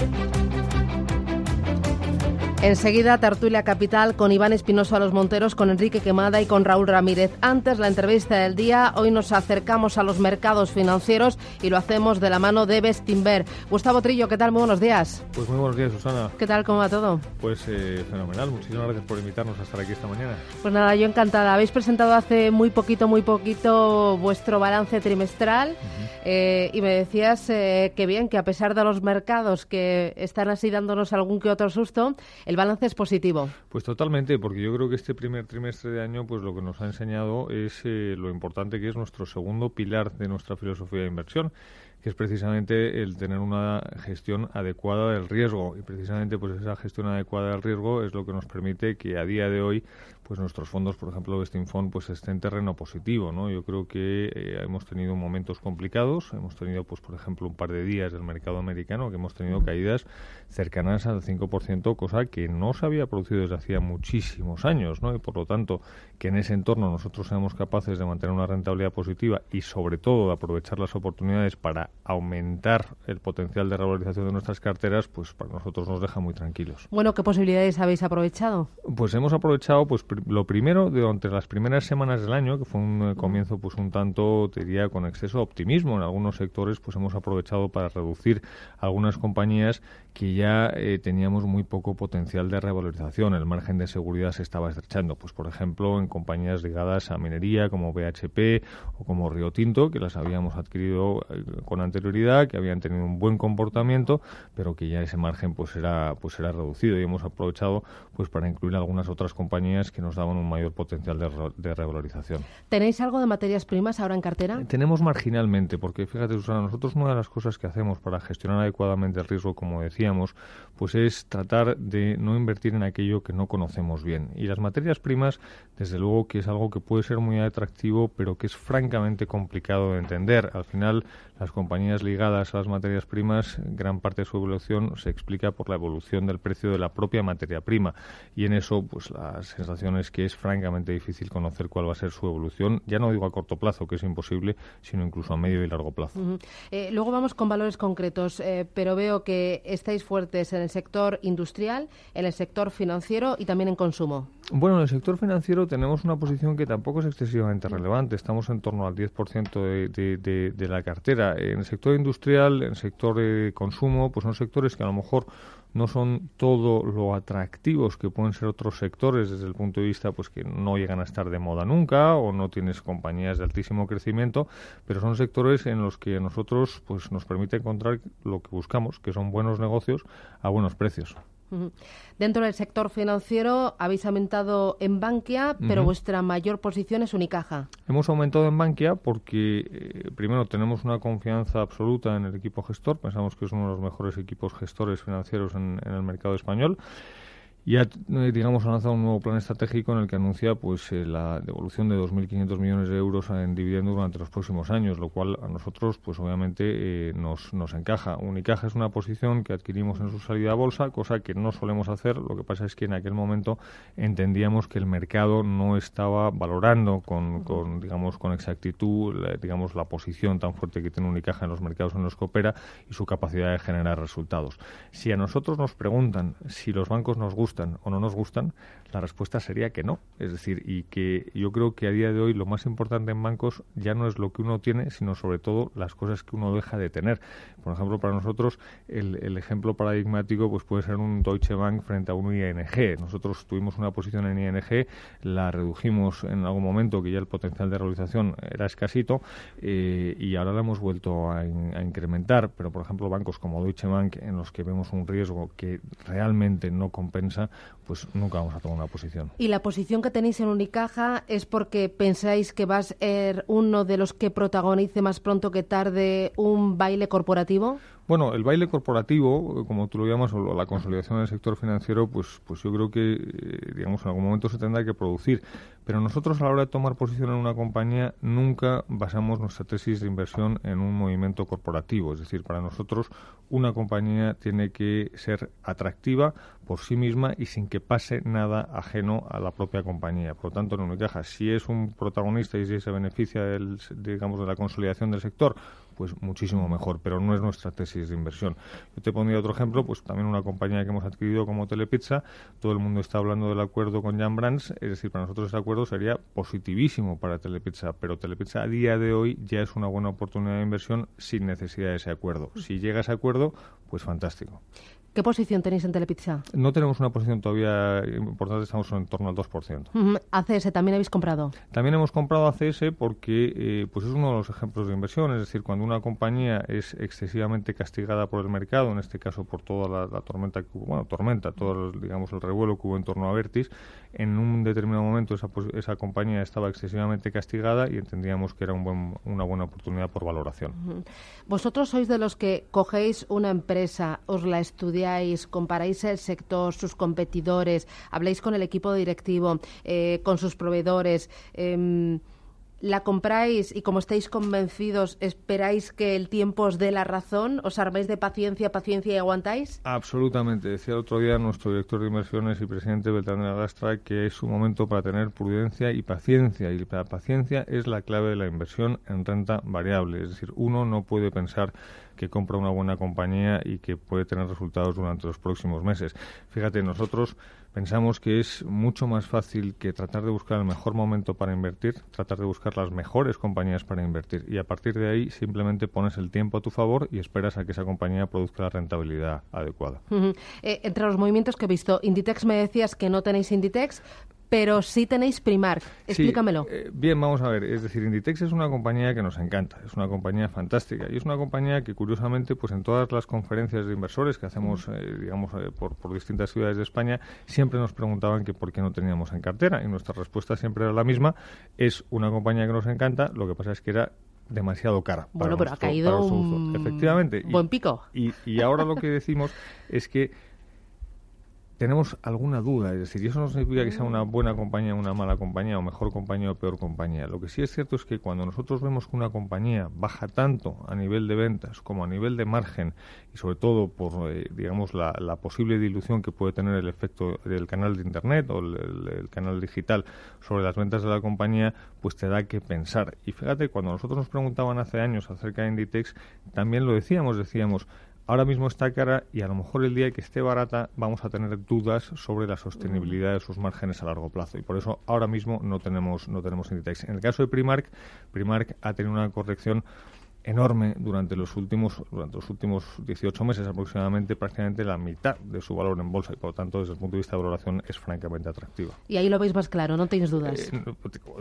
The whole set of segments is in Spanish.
thank you. Enseguida, tertulia capital con Iván Espinoso a los Monteros, con Enrique Quemada y con Raúl Ramírez. Antes, la entrevista del día. Hoy nos acercamos a los mercados financieros y lo hacemos de la mano de Bestinver. Gustavo Trillo, ¿qué tal? Muy buenos días. Pues muy buenos días, Susana. ¿Qué tal? ¿Cómo va todo? Pues eh, fenomenal. Muchísimas gracias por invitarnos a estar aquí esta mañana. Pues nada, yo encantada. Habéis presentado hace muy poquito, muy poquito vuestro balance trimestral eh, y me decías eh, que bien, que a pesar de los mercados que están así dándonos algún que otro susto, el balance es positivo. Pues totalmente, porque yo creo que este primer trimestre de año, pues lo que nos ha enseñado es eh, lo importante que es nuestro segundo pilar de nuestra filosofía de inversión que es precisamente el tener una gestión adecuada del riesgo y precisamente pues esa gestión adecuada del riesgo es lo que nos permite que a día de hoy pues nuestros fondos, por ejemplo, Westinfond, pues esté en terreno positivo, ¿no? Yo creo que eh, hemos tenido momentos complicados, hemos tenido, pues por ejemplo, un par de días del mercado americano que hemos tenido caídas cercanas al 5%, cosa que no se había producido desde hacía muchísimos años, ¿no? Y por lo tanto, que en ese entorno nosotros seamos capaces de mantener una rentabilidad positiva y sobre todo de aprovechar las oportunidades para aumentar el potencial de revalorización de nuestras carteras, pues para nosotros nos deja muy tranquilos. Bueno, ¿qué posibilidades habéis aprovechado? Pues hemos aprovechado, pues lo primero, durante las primeras semanas del año, que fue un eh, comienzo pues un tanto, te diría, con exceso de optimismo en algunos sectores, pues hemos aprovechado para reducir algunas compañías que ya eh, teníamos muy poco potencial de revalorización. El margen de seguridad se estaba estrechando. Pues, por ejemplo, en compañías ligadas a minería como BHP o como Río Tinto, que las habíamos adquirido eh, con anterioridad, que habían tenido un buen comportamiento, pero que ya ese margen pues era, pues era reducido y hemos aprovechado pues para incluir algunas otras compañías que nos daban un mayor potencial de, de revalorización. ¿Tenéis algo de materias primas ahora en cartera? Tenemos marginalmente, porque fíjate, Susana, nosotros una de las cosas que hacemos para gestionar adecuadamente el riesgo, como decía, pues es tratar de no invertir en aquello que no conocemos bien. Y las materias primas, desde luego que es algo que puede ser muy atractivo, pero que es francamente complicado de entender. Al final, las compañías ligadas a las materias primas, gran parte de su evolución se explica por la evolución del precio de la propia materia prima. Y en eso, pues la sensación es que es francamente difícil conocer cuál va a ser su evolución. Ya no digo a corto plazo, que es imposible, sino incluso a medio y largo plazo. Eh, luego vamos con valores concretos, eh, pero veo que estáis fuertes en el sector industrial, en el sector financiero y también en consumo. Bueno, en el sector financiero tenemos una posición que tampoco es excesivamente relevante. Estamos en torno al 10% de, de, de, la cartera. En el sector industrial, en el sector de consumo, pues son sectores que a lo mejor no son todo lo atractivos que pueden ser otros sectores desde el punto de vista pues que no llegan a estar de moda nunca o no tienes compañías de altísimo crecimiento, pero son sectores en los que nosotros pues nos permite encontrar lo que buscamos, que son buenos negocios a buenos precios. Dentro del sector financiero habéis aumentado en Bankia, pero vuestra mayor posición es Unicaja. Hemos aumentado en Bankia porque, eh, primero, tenemos una confianza absoluta en el equipo gestor. Pensamos que es uno de los mejores equipos gestores financieros en el mercado español y eh, digamos, ha lanzado un nuevo plan estratégico en el que anuncia pues eh, la devolución de 2.500 millones de euros en dividendos durante los próximos años, lo cual a nosotros, pues obviamente, eh, nos, nos encaja. Unicaja es una posición que adquirimos en su salida a bolsa, cosa que no solemos hacer. Lo que pasa es que en aquel momento entendíamos que el mercado no estaba valorando con, con digamos, con exactitud, digamos, la posición tan fuerte que tiene Unicaja en los mercados en los que opera y su capacidad de generar resultados. Si a nosotros nos preguntan si los bancos nos gustan o no nos gustan, la respuesta sería que no. Es decir, y que yo creo que a día de hoy lo más importante en bancos ya no es lo que uno tiene, sino sobre todo las cosas que uno deja de tener. Por ejemplo, para nosotros el, ejemplo paradigmático pues puede ser un Deutsche Bank frente a un ING. Nosotros tuvimos una posición en ING, la redujimos en algún momento que ya el potencial de realización era escasito eh, y ahora la hemos vuelto a, a incrementar. Pero, por ejemplo, bancos como Deutsche Bank en los que vemos un riesgo que realmente no compensa, pues nunca vamos a tomar una posición. ¿Y la posición que tenéis en Unicaja es porque pensáis que va a ser uno de los que protagonice más pronto que tarde un baile corporativo? Bueno, el baile corporativo, como tú lo llamas, o la consolidación del sector financiero, pues, pues yo creo que, eh, digamos, en algún momento se tendrá que producir. Pero nosotros a la hora de tomar posición en una compañía nunca basamos nuestra tesis de inversión en un movimiento corporativo. Es decir, para nosotros una compañía tiene que ser atractiva por sí misma y sin que pase nada ajeno a la propia compañía. Por lo tanto, en Unicaja, si es un protagonista y si se beneficia del, digamos, de la consolidación del sector, pues muchísimo mejor, pero no es nuestra tesis de inversión. Yo te pondría otro ejemplo, pues también una compañía que hemos adquirido como Telepizza, todo el mundo está hablando del acuerdo con Jan Brands, es decir, para nosotros ese acuerdo sería positivísimo para Telepizza, pero Telepizza a día de hoy ya es una buena oportunidad de inversión sin necesidad de ese acuerdo. Si llega a ese acuerdo, pues fantástico. ¿Qué posición tenéis en Telepizza? No tenemos una posición todavía importante, estamos en torno al 2%. ¿ACS también habéis comprado? También hemos comprado ACS porque eh, pues es uno de los ejemplos de inversión, es decir, cuando una compañía es excesivamente castigada por el mercado, en este caso por toda la, tormenta que hubo, bueno, tormenta, todo el, digamos el revuelo que hubo en torno a Vertis, en un determinado momento esa, esa compañía estaba excesivamente castigada y entendíamos que era un buen, una buena oportunidad por valoración. Vosotros sois de los que cogéis una empresa, os la estudiáis, comparáis el sector, sus competidores, habláis con el equipo directivo, eh, con sus proveedores. Em, la compráis y como estáis convencidos, esperáis que el tiempo os dé la razón, os armáis de paciencia, paciencia y aguantáis? Absolutamente. Decía el otro día nuestro director de inversiones y presidente Beltrán de la Gastra que es un momento para tener prudencia y paciencia. Y la paciencia es la clave de la inversión en renta variable. Es decir, uno no puede pensar que compra una buena compañía y que puede tener resultados durante los próximos meses. Fíjate, nosotros pensamos que es mucho más fácil que tratar de buscar el mejor momento para invertir, tratar de buscar las mejores compañías para invertir y a partir de ahí simplemente pones el tiempo a tu favor y esperas a que esa compañía produzca la rentabilidad adecuada. Eh, entre los movimientos que he visto, Inditex me decías que no tenéis Inditex, pero sí tenéis Primark. Explícamelo. Eh, bien, vamos a ver. Es decir, Inditex es una compañía que nos encanta, es una compañía fantástica y es una compañía que, curiosamente, pues en todas las conferencias de inversores que hacemos, eh, digamos, eh, por, por, distintas ciudades de España, siempre nos preguntaban que por qué no teníamos en cartera y nuestra respuesta siempre era la misma. Es una compañía que nos encanta, lo que pasa es que era demasiado cara. Bueno, pero ha caído un Efectivamente. buen pico. Y, y ahora lo que decimos es que tenemos alguna duda, es decir, y eso no significa que sea una buena compañía, una mala compañía, o mejor compañía o peor compañía. Lo que sí es cierto es que cuando nosotros vemos que una compañía baja tanto a nivel de ventas como a nivel de margen, y sobre todo por, eh, digamos, la, posible dilución que puede tener el efecto del canal de Internet o el, canal digital sobre las ventas de la compañía, pues te da que pensar. Y fíjate, cuando nosotros nos preguntaban hace años acerca de Inditex, también lo decíamos, decíamos, ahora mismo está cara y a lo mejor el día que esté barata vamos a tener dudas sobre la sostenibilidad de sus márgenes a largo plazo y por eso ahora mismo no tenemos no tenemos Inditex. En el caso de Primark, Primark ha tenido una corrección enorme durante los últimos durante los últimos 18 meses aproximadamente prácticamente la mitad de su valor en bolsa y por lo tanto desde el punto de vista de valoración es francamente atractiva. Y ahí lo veis más claro, no tienes dudas. Eh,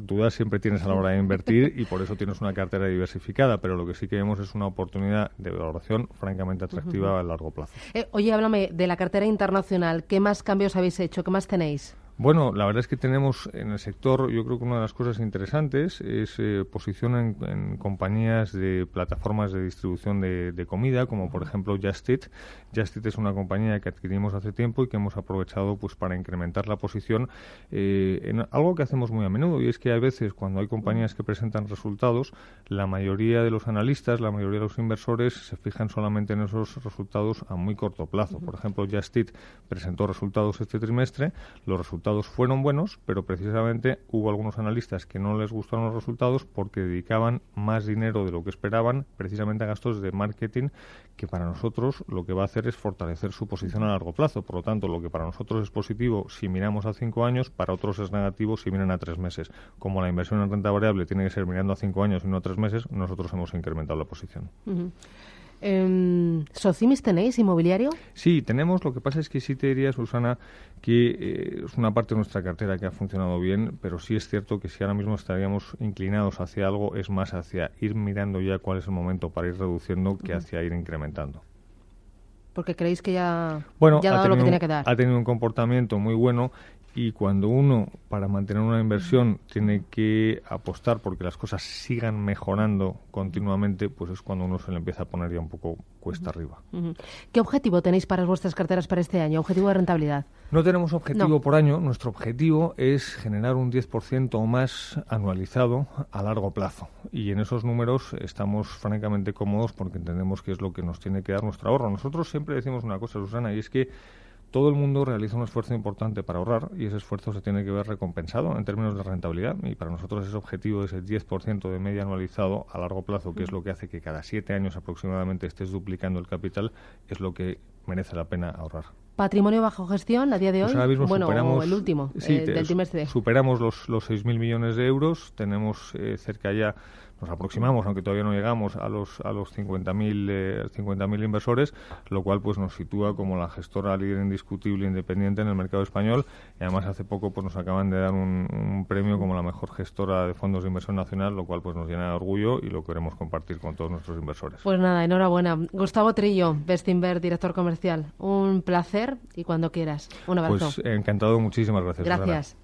dudas siempre tienes a la hora de invertir y por eso tienes una cartera diversificada, pero lo que sí que vemos es una oportunidad de valoración francamente atractiva a largo plazo. Eh, oye, háblame de la cartera internacional, ¿qué más cambios habéis hecho? ¿Qué más tenéis? Bueno, la verdad es que tenemos en el sector, yo creo que una de las cosas interesantes es eh, posición en, compañías de plataformas de distribución de, comida, como por ejemplo Just Eat. Just Eat es una compañía que adquirimos hace tiempo y que hemos aprovechado pues para incrementar la posición eh, en algo que hacemos muy a menudo y es que a veces cuando hay compañías que presentan resultados, la mayoría de los analistas, la mayoría de los inversores se fijan solamente en esos resultados a muy corto plazo. Por ejemplo, Just Eat presentó resultados este trimestre, los resultados resultados fueron buenos, pero precisamente hubo algunos analistas que no les gustaron los resultados porque dedicaban más dinero de lo que esperaban precisamente a gastos de marketing que para nosotros lo que va a hacer es fortalecer su posición a largo plazo. Por lo tanto, lo que para nosotros es positivo si miramos a cinco años, para otros es negativo si miran a tres meses. Como la inversión en renta variable tiene que ser mirando a cinco años y no a tres meses, nosotros hemos incrementado la posición. ¿Socimis tenéis inmobiliario? Sí, tenemos. Lo que pasa es que sí te diría, Susana, que eh, es una parte de nuestra cartera que ha funcionado bien, pero sí es cierto que si ahora mismo estaríamos inclinados hacia algo, es más hacia ir mirando ya cuál es el momento para ir reduciendo que hacia ir incrementando. Porque creéis que ya, bueno, ha dado lo que tiene que dar. Ha tenido un comportamiento muy bueno y cuando uno, para mantener una inversión, tiene que apostar porque las cosas sigan mejorando continuamente, pues es cuando uno se le empieza a poner ya un poco cuesta arriba. ¿Qué objetivo tenéis para vuestras carteras para este año? ¿Objetivo de rentabilidad? No tenemos objetivo por año. Nuestro objetivo es generar un 10% o más anualizado a largo plazo. Y en esos números estamos francamente cómodos porque entendemos que es lo que nos tiene que dar nuestro ahorro. Nosotros siempre decimos una cosa, Susana, y es que todo el mundo realiza un esfuerzo importante para ahorrar y ese esfuerzo se tiene que ver recompensado en términos de rentabilidad y para nosotros ese objetivo es el 10% de media anualizado a largo plazo, que es lo que hace que cada siete años aproximadamente estés duplicando el capital, es lo que merece la pena ahorrar. Patrimonio bajo gestión a día de pues hoy. bueno, superamos, el último eh, del trimestre. Superamos los, los 6.000 millones de euros. Tenemos eh, cerca ya nos aproximamos, aunque todavía no llegamos a los a los 50.000 eh, inversores, lo cual pues nos sitúa como la gestora líder indiscutible e independiente en el mercado español y además hace poco pues nos acaban de dar un, premio como la mejor gestora de fondos de inversión nacional, lo cual pues nos llena de orgullo y lo queremos compartir con todos nuestros inversores. Pues nada, enhorabuena. Gustavo Trillo, Bestinver, director comercial. Un placer y cuando quieras. Un abrazo. Pues encantado, muchísimas gracias. Gracias.